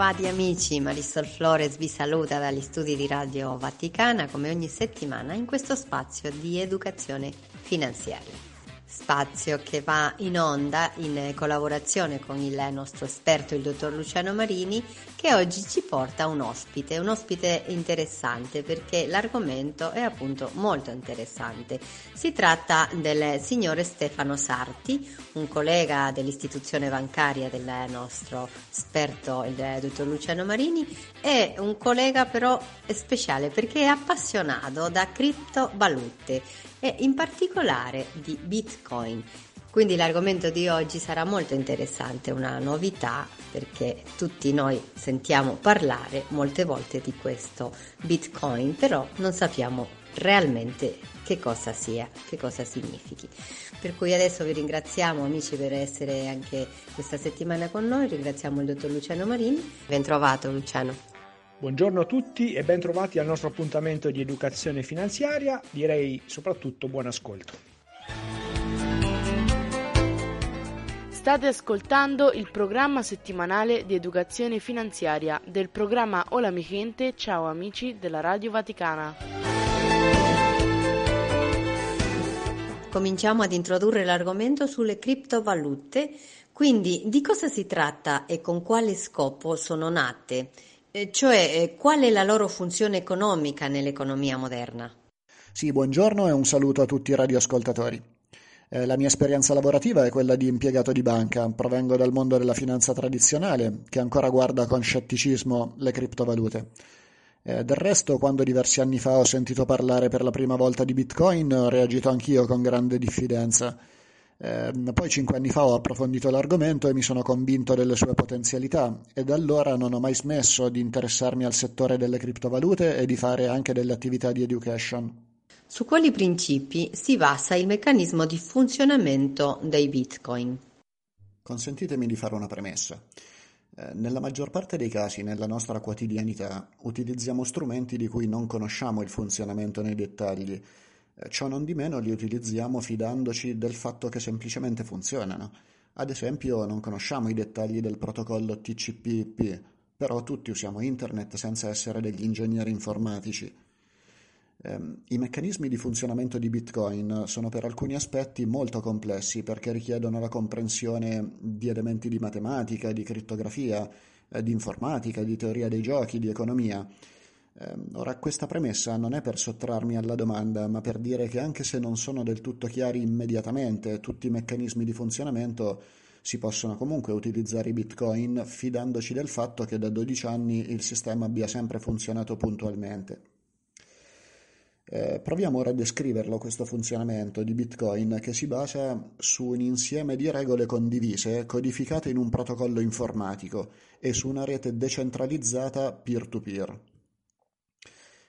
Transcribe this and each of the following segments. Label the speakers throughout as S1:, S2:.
S1: Bentrovati amici, Marisol Flores vi saluta dagli studi di Radio Vaticana come ogni settimana in questo spazio di educazione finanziaria spazio che va in onda in collaborazione con il nostro esperto, il dottor Luciano Marini, che oggi ci porta un ospite, un ospite interessante perché l'argomento è appunto molto interessante. Si tratta del signore Stefano Sarti, un collega dell'istituzione bancaria del nostro esperto, il dottor Luciano Marini, e un collega però speciale perché è appassionato da criptovalute e in particolare di Bitcoin. Quindi l'argomento di oggi sarà molto interessante, una novità perché tutti noi sentiamo parlare molte volte di questo Bitcoin, però non sappiamo realmente che cosa sia, che cosa significhi. Per cui adesso vi ringraziamo amici per essere anche questa settimana con noi, ringraziamo il dottor Luciano Marini. Ben trovato Luciano.
S2: Buongiorno a tutti e ben trovati al nostro appuntamento di educazione finanziaria, direi soprattutto buon ascolto.
S3: State ascoltando il programma settimanale di educazione finanziaria del programma Hola mi gente, ciao amici della Radio Vaticana.
S1: Cominciamo ad introdurre l'argomento sulle criptovalute, quindi di cosa si tratta e con quale scopo sono nate? Eh, cioè, eh, qual è la loro funzione economica nell'economia moderna?
S4: Sì, buongiorno e un saluto a tutti i radioascoltatori. Eh, la mia esperienza lavorativa è quella di impiegato di banca, provengo dal mondo della finanza tradizionale, che ancora guarda con scetticismo le criptovalute. Eh, del resto, quando diversi anni fa ho sentito parlare per la prima volta di Bitcoin, ho reagito anch'io con grande diffidenza eh, poi cinque anni fa ho approfondito l'argomento e mi sono convinto delle sue potenzialità e da allora non ho mai smesso di interessarmi al settore delle criptovalute e di fare anche delle attività di education.
S1: Su quali principi si basa il meccanismo di funzionamento dei bitcoin?
S4: Consentitemi di fare una premessa. Eh, nella maggior parte dei casi nella nostra quotidianità utilizziamo strumenti di cui non conosciamo il funzionamento nei dettagli eh, ciò non di meno li utilizziamo fidandoci del fatto che semplicemente funzionano. Ad esempio non conosciamo i dettagli del protocollo TCP/IP, però tutti usiamo internet senza essere degli ingegneri informatici. Ehm, I meccanismi di funzionamento di Bitcoin sono per alcuni aspetti molto complessi perché richiedono la comprensione di elementi di matematica, di crittografia, eh, di informatica, di teoria dei giochi, di economia Ehm, ora, questa premessa non è per sottrarmi alla domanda, ma per dire che anche se non sono del tutto chiari immediatamente tutti i meccanismi di funzionamento, si possono comunque utilizzare i bitcoin fidandoci del fatto che da 12 anni il sistema abbia sempre funzionato puntualmente. Eh, proviamo ora a descriverlo questo funzionamento di Bitcoin che si basa su un insieme di regole condivise codificate in un protocollo informatico e su una rete decentralizzata peer-to-peer.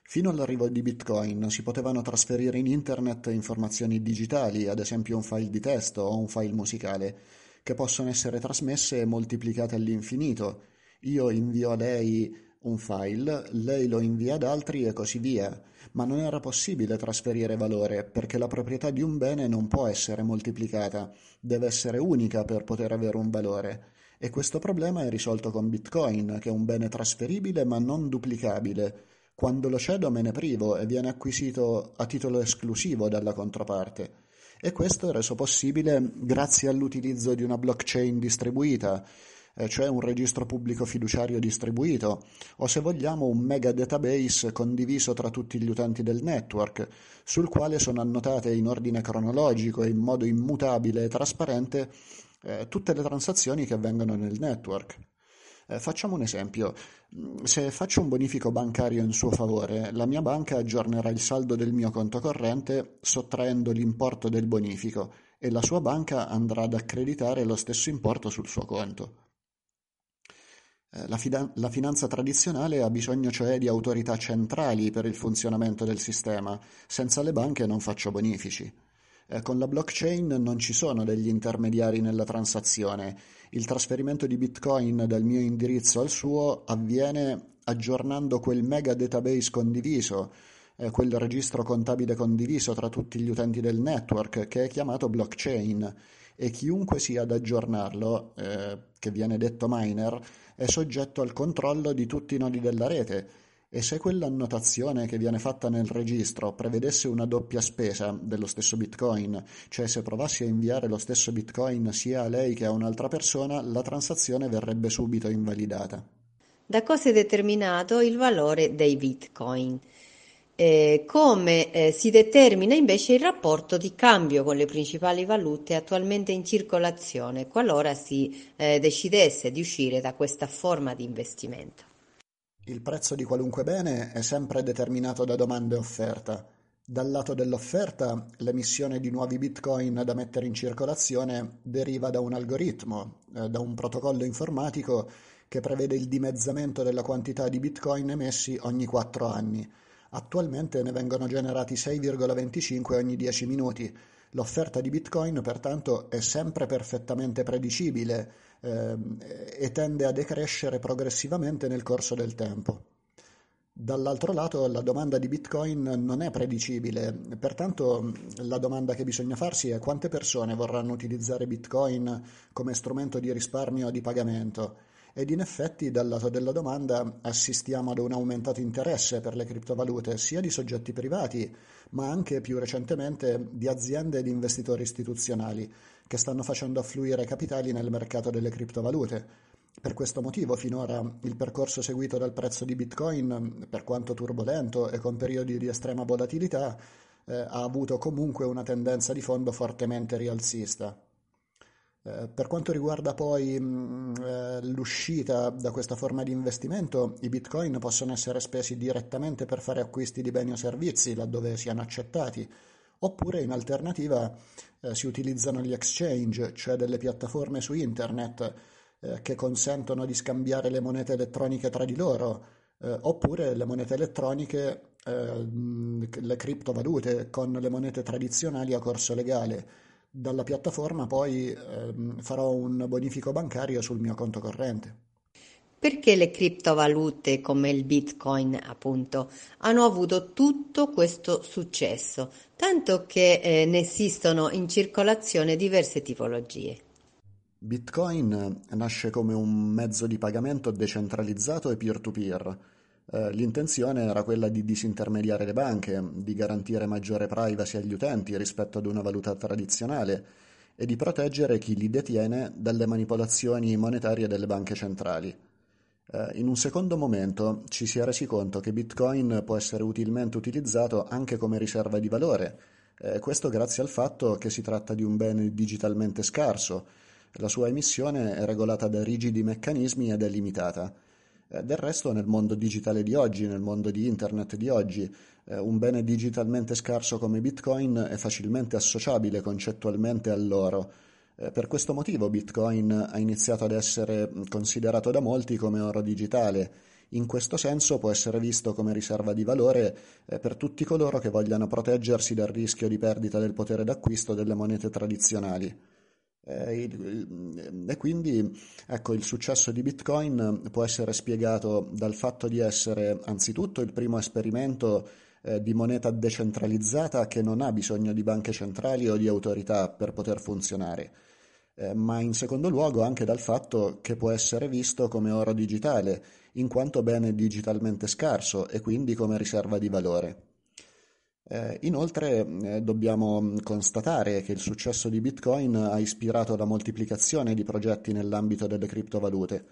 S4: Fino all'arrivo di Bitcoin si potevano trasferire in Internet informazioni digitali, ad esempio un file di testo o un file musicale, che possono essere trasmesse e moltiplicate all'infinito. Io invio a lei un file, lei lo invia ad altri e così via, ma non era possibile trasferire valore perché la proprietà di un bene non può essere moltiplicata, deve essere unica per poter avere un valore. E questo problema è risolto con Bitcoin, che è un bene trasferibile ma non duplicabile, quando lo cedo me ne privo e viene acquisito a titolo esclusivo dalla controparte. E questo è reso possibile grazie all'utilizzo di una blockchain distribuita, eh, cioè un registro pubblico fiduciario distribuito, o se vogliamo un mega database condiviso tra tutti gli utenti del network, sul quale sono annotate in ordine cronologico e in modo immutabile e trasparente eh, tutte le transazioni che avvengono nel network. Eh, facciamo un esempio. Mm, se faccio un bonifico bancario in suo favore, la mia banca aggiornerà il saldo del mio conto corrente sottraendo l'importo del bonifico e la sua banca andrà ad accreditare lo stesso importo sul suo conto. Eh, la, fida- la, finanza tradizionale ha bisogno cioè di autorità centrali per il funzionamento del sistema, senza le banche non faccio bonifici. Eh, con la blockchain non ci sono degli intermediari nella transazione, il trasferimento di bitcoin dal mio indirizzo al suo avviene aggiornando quel mega database condiviso, eh, quel registro contabile condiviso tra tutti gli utenti del network che è chiamato blockchain. E chiunque sia ad aggiornarlo, eh, che viene detto miner, è soggetto al controllo di tutti i nodi della rete e se quell'annotazione che viene fatta nel registro prevedesse una doppia spesa dello stesso bitcoin, cioè se provassi a inviare lo stesso bitcoin sia a lei che a un'altra persona, la transazione verrebbe subito invalidata.
S1: Da cosa è determinato il valore dei bitcoin? Eh, come eh, si determina invece il rapporto di cambio con le principali valute attualmente in circolazione qualora si eh, decidesse di uscire da questa forma di investimento.
S4: Il prezzo di qualunque bene è sempre determinato da domanda e offerta. Dal lato dell'offerta, l'emissione di nuovi bitcoin da mettere in circolazione deriva da un algoritmo, eh, da un protocollo informatico che prevede il dimezzamento della quantità di bitcoin emessi ogni 4 anni Attualmente ne vengono generati 6,25 ogni 10 minuti. L'offerta di Bitcoin pertanto è sempre perfettamente predicibile eh, e tende a decrescere progressivamente nel corso del tempo. Dall'altro lato la domanda di Bitcoin non è predicibile, pertanto la domanda che bisogna farsi è quante persone vorranno utilizzare Bitcoin come strumento di risparmio o di pagamento ed in effetti dal lato della domanda assistiamo ad un aumentato interesse per le criptovalute sia di soggetti privati ma anche più recentemente di aziende ed investitori istituzionali che stanno facendo affluire capitali nel mercato delle criptovalute. Per questo motivo finora il percorso seguito dal prezzo di Bitcoin, per quanto turbolento e con periodi di estrema volatilità, eh, ha avuto comunque una tendenza di fondo fortemente rialzista. Eh, per quanto riguarda poi mh, mm, eh, l'uscita da questa forma di investimento, i bitcoin possono essere spesi direttamente per fare acquisti di beni o servizi laddove siano accettati, oppure in alternativa eh, si utilizzano gli exchange, cioè delle piattaforme su internet eh, che consentono di scambiare le monete elettroniche tra di loro, oppure le monete elettroniche, le criptovalute con le monete tradizionali a corso legale dalla piattaforma poi ehm, farò un bonifico bancario sul mio conto corrente.
S1: Perché le criptovalute come il Bitcoin, appunto, hanno avuto tutto questo successo, tanto che eh, ne esistono in circolazione diverse tipologie.
S4: Bitcoin nasce come un mezzo di pagamento decentralizzato e peer-to-peer eh, l'intenzione era quella di disintermediare le banche, di garantire maggiore privacy agli utenti rispetto ad una valuta tradizionale e di proteggere chi li detiene dalle manipolazioni monetarie delle banche centrali. Eh, in un secondo momento ci si è resi conto che Bitcoin può essere utilmente utilizzato anche come riserva di valore, eh, questo grazie al fatto che si tratta di un bene digitalmente scarso. La sua emissione è regolata da rigidi meccanismi ed è limitata. Eh, del resto nel mondo digitale di oggi, nel mondo di internet di oggi, eh, un bene digitalmente scarso come Bitcoin è facilmente associabile concettualmente all'oro. Eh, per questo motivo Bitcoin ha iniziato ad essere considerato da molti come oro digitale. In questo senso può essere visto come riserva di valore per tutti coloro che vogliano proteggersi dal rischio di perdita del potere d'acquisto delle monete tradizionali. Eh, e quindi ecco, il successo di Bitcoin può essere spiegato dal fatto di essere anzitutto il primo esperimento eh, di moneta decentralizzata che non ha bisogno di banche centrali o di autorità per poter funzionare, eh, ma in secondo luogo anche dal fatto che può essere visto come oro digitale, in quanto bene digitalmente scarso e quindi come riserva di valore. Eh, inoltre eh, dobbiamo constatare che il successo di Bitcoin ha ispirato la moltiplicazione di progetti nell'ambito delle criptovalute.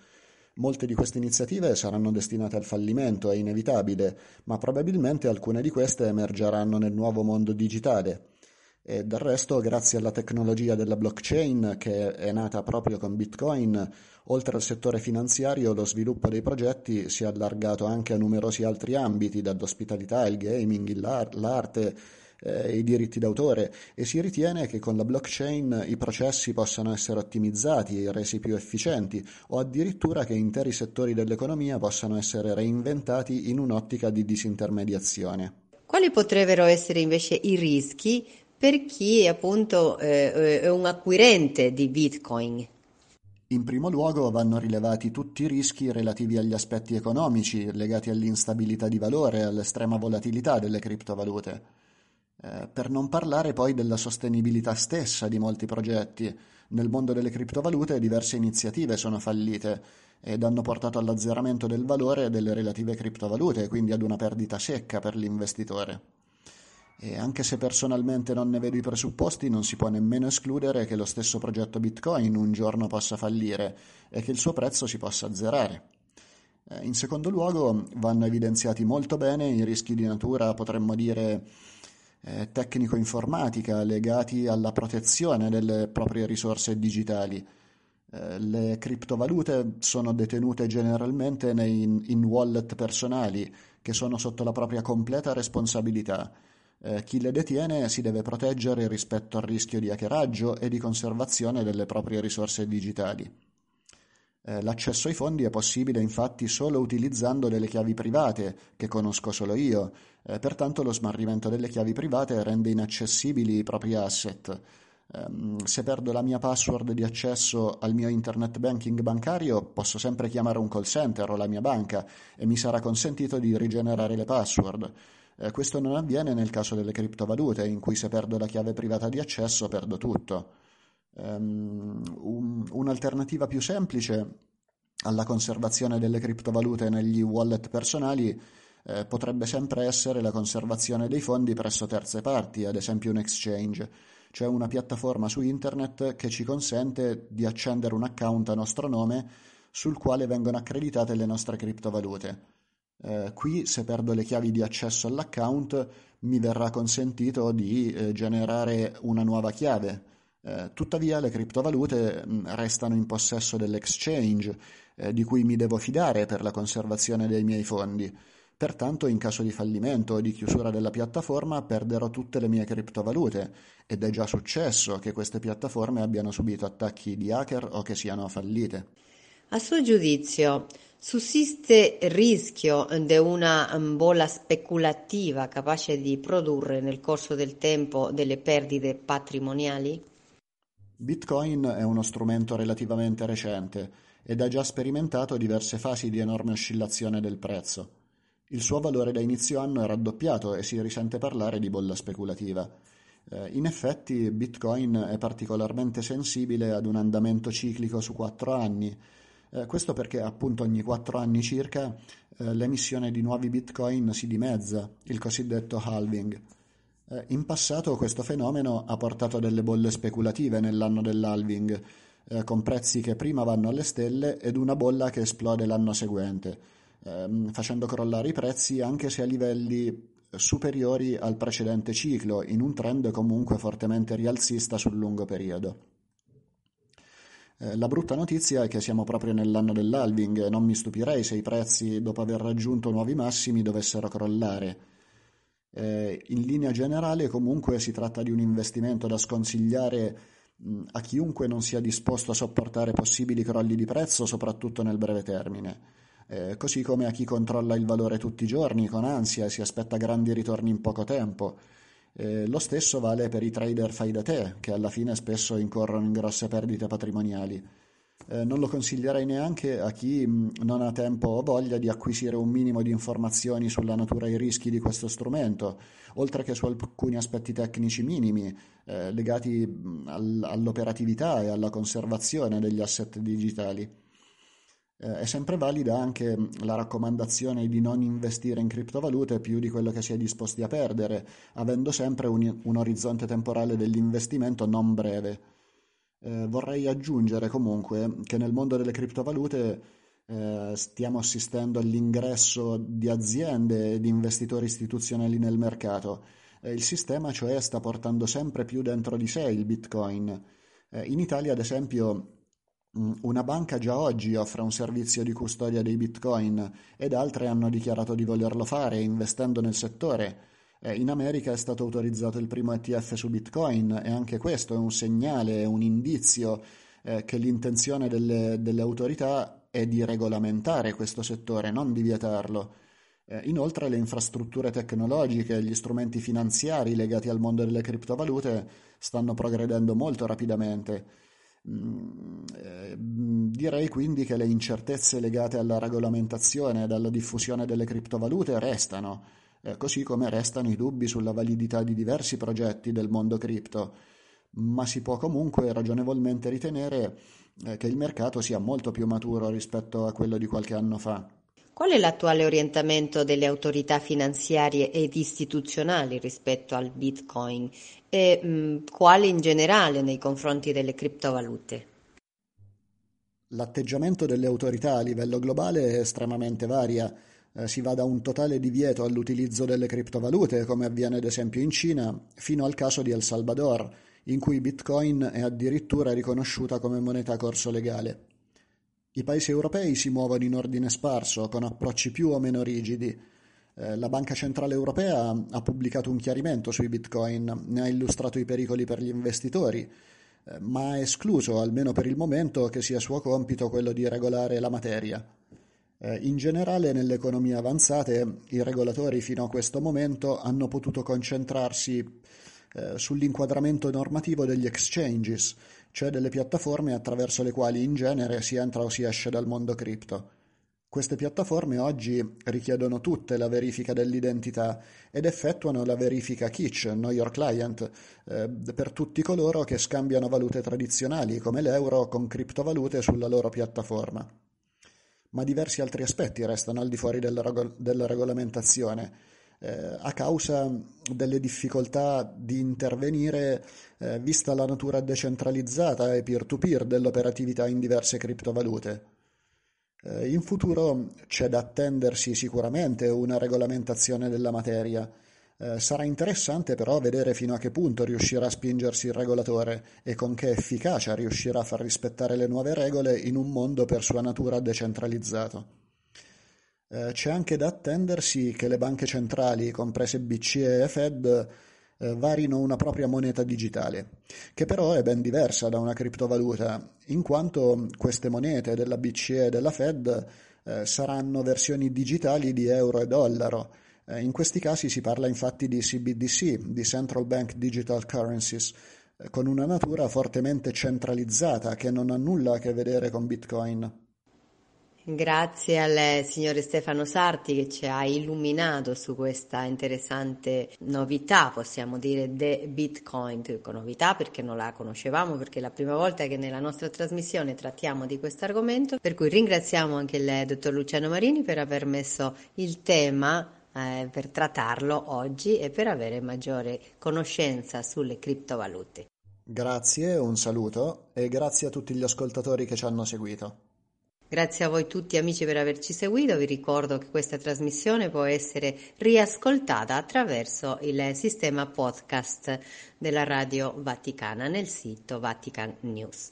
S4: Molte di queste iniziative saranno destinate al fallimento, è inevitabile, ma probabilmente alcune di queste emergeranno nel nuovo mondo digitale. E del resto, grazie alla tecnologia della blockchain, che è nata proprio con Bitcoin, oltre al settore finanziario, lo sviluppo dei progetti si è allargato anche a numerosi altri ambiti, dall'ospitalità, il gaming, l'arte eh, i diritti d'autore e si ritiene che con la blockchain i processi possano essere ottimizzati, resi più efficienti o addirittura che interi settori dell'economia possano essere reinventati in un'ottica di disintermediazione.
S1: Quali potrebbero essere invece i rischi per chi appunto eh, è un acquirente di Bitcoin?
S4: In primo luogo vanno rilevati tutti i rischi relativi agli aspetti economici legati all'instabilità di valore e all'estrema volatilità delle criptovalute. Eh, per non parlare poi della sostenibilità stessa di molti progetti. Nel mondo delle criptovalute diverse iniziative sono fallite ed hanno portato all'azzeramento del valore delle relative criptovalute e quindi ad una perdita secca per l'investitore. E anche se personalmente non ne vedo i presupposti, non si può nemmeno escludere che lo stesso progetto Bitcoin un giorno possa fallire e che il suo prezzo si possa azzerare. Eh, in secondo luogo, vanno evidenziati molto bene i rischi di natura, potremmo dire, eh, tecnico-informatica legati alla protezione delle proprie risorse digitali. Eh, le criptovalute sono detenute generalmente in wallet personali che sono sotto la propria completa responsabilità eh, chi le detiene si deve proteggere rispetto al rischio di hackeraggio e di conservazione delle proprie risorse digitali. Eh, l'accesso ai fondi è possibile infatti solo utilizzando delle chiavi private, che conosco solo io, eh, pertanto lo smarrimento delle chiavi private rende inaccessibili i propri asset. Um, se perdo la mia password di accesso al mio internet banking bancario, posso sempre chiamare un call center o la mia banca e mi sarà consentito di rigenerare le password. Eh, questo non avviene nel caso delle criptovalute, in cui se perdo la chiave privata di accesso perdo tutto. Um, un, un'alternativa più semplice alla conservazione delle criptovalute negli wallet personali eh, potrebbe sempre essere la conservazione dei fondi presso terze parti, ad esempio un exchange, cioè una piattaforma su internet che ci consente di accendere un account a nostro nome sul quale vengono accreditate le nostre criptovalute. Eh, qui se perdo le chiavi di accesso all'account mi verrà consentito di eh, generare una nuova chiave. Eh, tuttavia le criptovalute mh, mm, restano in possesso dell'exchange eh, di cui mi devo fidare per la conservazione dei miei fondi. Pertanto in caso di fallimento o di chiusura della piattaforma perderò tutte le mie criptovalute ed è già successo che queste piattaforme abbiano subito attacchi di hacker o che siano fallite.
S1: A suo giudizio, sussiste rischio di una mm, bolla speculativa capace di produrre nel corso del tempo delle perdite patrimoniali?
S4: Bitcoin è uno strumento relativamente recente ed ha già sperimentato diverse fasi di enorme oscillazione del prezzo. Il suo valore da inizio anno è raddoppiato e si risente parlare di bolla speculativa. Eh, in effetti Bitcoin è particolarmente sensibile ad un andamento ciclico su quattro anni, eh, questo perché appunto ogni quattro anni circa eh, l'emissione di nuovi bitcoin si dimezza, il cosiddetto halving. Eh, in passato questo fenomeno ha portato a delle bolle speculative nell'anno dell'halving, eh, con prezzi che prima vanno alle stelle ed una bolla che esplode l'anno seguente, ehm, facendo crollare i prezzi anche se a livelli superiori al precedente ciclo, in un trend comunque fortemente rialzista sul lungo periodo. Eh, la brutta notizia è che siamo proprio nell'anno dell'halving e non mi stupirei se i prezzi, dopo aver raggiunto nuovi massimi, dovessero crollare. Eh, in linea generale, comunque, si tratta di un investimento da sconsigliare mh, a chiunque non sia disposto a sopportare possibili crolli di prezzo, soprattutto nel breve termine. Eh, così come a chi controlla il valore tutti i giorni con ansia e si aspetta grandi ritorni in poco tempo. Eh, lo stesso vale per i trader fai da te, che alla fine spesso incorrono in grosse perdite patrimoniali. Eh, non lo consiglierei neanche a chi mh, non ha tempo o voglia di acquisire un minimo di informazioni sulla natura e i rischi di questo strumento, oltre che su alcuni aspetti tecnici minimi eh, legati all- all'operatività e alla conservazione degli asset digitali. Eh, è sempre valida anche la raccomandazione di non investire in criptovalute più di quello che si è disposti a perdere, avendo sempre un, un orizzonte temporale dell'investimento non breve. Eh, vorrei aggiungere comunque che nel mondo delle criptovalute eh, stiamo assistendo all'ingresso di aziende e di investitori istituzionali nel mercato. Eh, il sistema cioè sta portando sempre più dentro di sé il Bitcoin. Eh, in Italia, ad esempio, Mm, una banca già oggi offre un servizio di custodia dei bitcoin ed altre hanno dichiarato di volerlo fare investendo nel settore. Eh, in America è stato autorizzato il primo ETF su Bitcoin e anche questo è un segnale, un indizio eh, che l'intenzione delle, delle autorità è di regolamentare questo settore, non di vietarlo. Eh, inoltre le infrastrutture tecnologiche e gli strumenti finanziari legati al mondo delle criptovalute stanno progredendo molto rapidamente. Mm, eh, direi quindi che le incertezze legate alla regolamentazione e alla diffusione delle criptovalute restano, eh, così come restano i dubbi sulla validità di diversi progetti del mondo cripto, ma si può comunque ragionevolmente ritenere eh, che il mercato sia molto più maturo rispetto a quello di qualche anno fa.
S1: Qual è l'attuale orientamento delle autorità finanziarie ed istituzionali rispetto al Bitcoin e mh, quale in generale nei confronti delle criptovalute?
S4: L'atteggiamento delle autorità a livello globale è estremamente varia. Eh, si va da un totale divieto all'utilizzo delle criptovalute, come avviene ad esempio in Cina, fino al caso di El Salvador, in cui Bitcoin è addirittura riconosciuta come moneta corso legale. I paesi europei si muovono in ordine sparso, con approcci più o meno rigidi. Eh, la Banca Centrale Europea ha pubblicato un chiarimento sui Bitcoin, ne ha illustrato i pericoli per gli investitori, eh, ma ha escluso, almeno per il momento, che sia suo compito quello di regolare la materia. Eh, in generale, nelle economie avanzate, i regolatori fino a questo momento hanno potuto concentrarsi sull'inquadramento normativo degli exchanges, cioè delle piattaforme attraverso le quali in genere si entra o si esce dal mondo cripto. Queste piattaforme oggi richiedono tutte la verifica dell'identità ed effettuano la verifica Kitch, Know Your Client, eh, per tutti coloro che scambiano valute tradizionali come l'euro con criptovalute sulla loro piattaforma. Ma diversi altri aspetti restano al di fuori della, rego- della regolamentazione eh, a causa delle difficoltà di intervenire eh, vista la natura decentralizzata e peer-to-peer dell'operatività in diverse criptovalute. Eh, in futuro c'è da attendersi sicuramente una regolamentazione della materia. Eh, sarà interessante però vedere fino a che punto riuscirà a spingersi il regolatore e con che efficacia riuscirà a far rispettare le nuove regole in un mondo per sua natura decentralizzato. Eh, c'è anche da attendersi che le banche centrali, comprese BCE e Fed, eh, varino una propria moneta digitale, che però è ben diversa da una criptovaluta, in quanto queste monete della BCE e della Fed eh, saranno versioni digitali di euro e dollaro. Eh, in questi casi si parla infatti di CBDC, di Central Bank Digital Currencies, eh, con una natura fortemente centralizzata che non ha nulla a che vedere con Bitcoin.
S1: Grazie al signore Stefano Sarti che ci ha illuminato su questa interessante novità, possiamo dire, de Bitcoin. Dico novità perché non la conoscevamo, perché è la prima volta che nella nostra trasmissione trattiamo di questo argomento, per cui ringraziamo anche il dottor Luciano Marini per aver messo il tema eh, per trattarlo oggi e per avere maggiore conoscenza sulle criptovalute.
S4: Grazie, un saluto e grazie a tutti gli ascoltatori che ci hanno seguito.
S1: Grazie a voi tutti amici per averci seguito, vi ricordo che questa trasmissione può essere riascoltata attraverso il sistema podcast della Radio Vaticana nel sito Vatican News.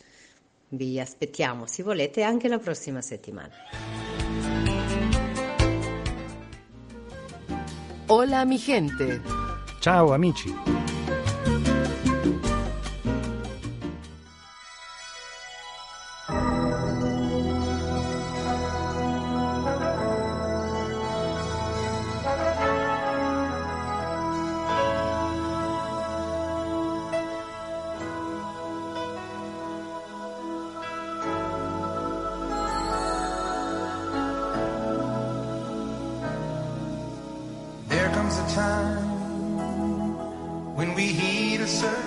S1: Vi aspettiamo, se volete, anche la prossima settimana.
S5: Hola mi gente.
S6: Ciao amici.
S7: time when we
S8: heed a certain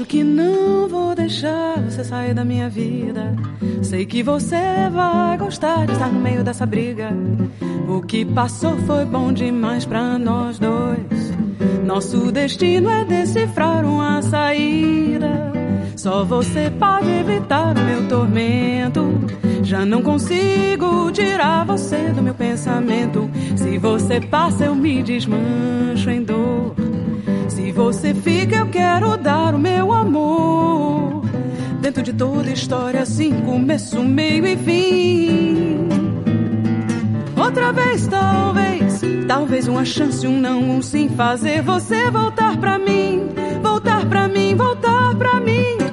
S9: Acho que não vou deixar você sair da minha vida. Sei que você vai gostar de estar no meio dessa briga. O que passou foi bom demais pra nós dois. Nosso destino é decifrar uma saída. Só você pode evitar o meu tormento. Já não consigo tirar você do meu pensamento. Se você passa, eu me desmancho em dor. Se você fica, eu quero dar o meu amor. Dentro de toda história, assim, começo, meio e fim. Outra vez, talvez, talvez uma chance, um não, um sim, fazer você voltar pra mim, voltar pra mim, voltar pra mim.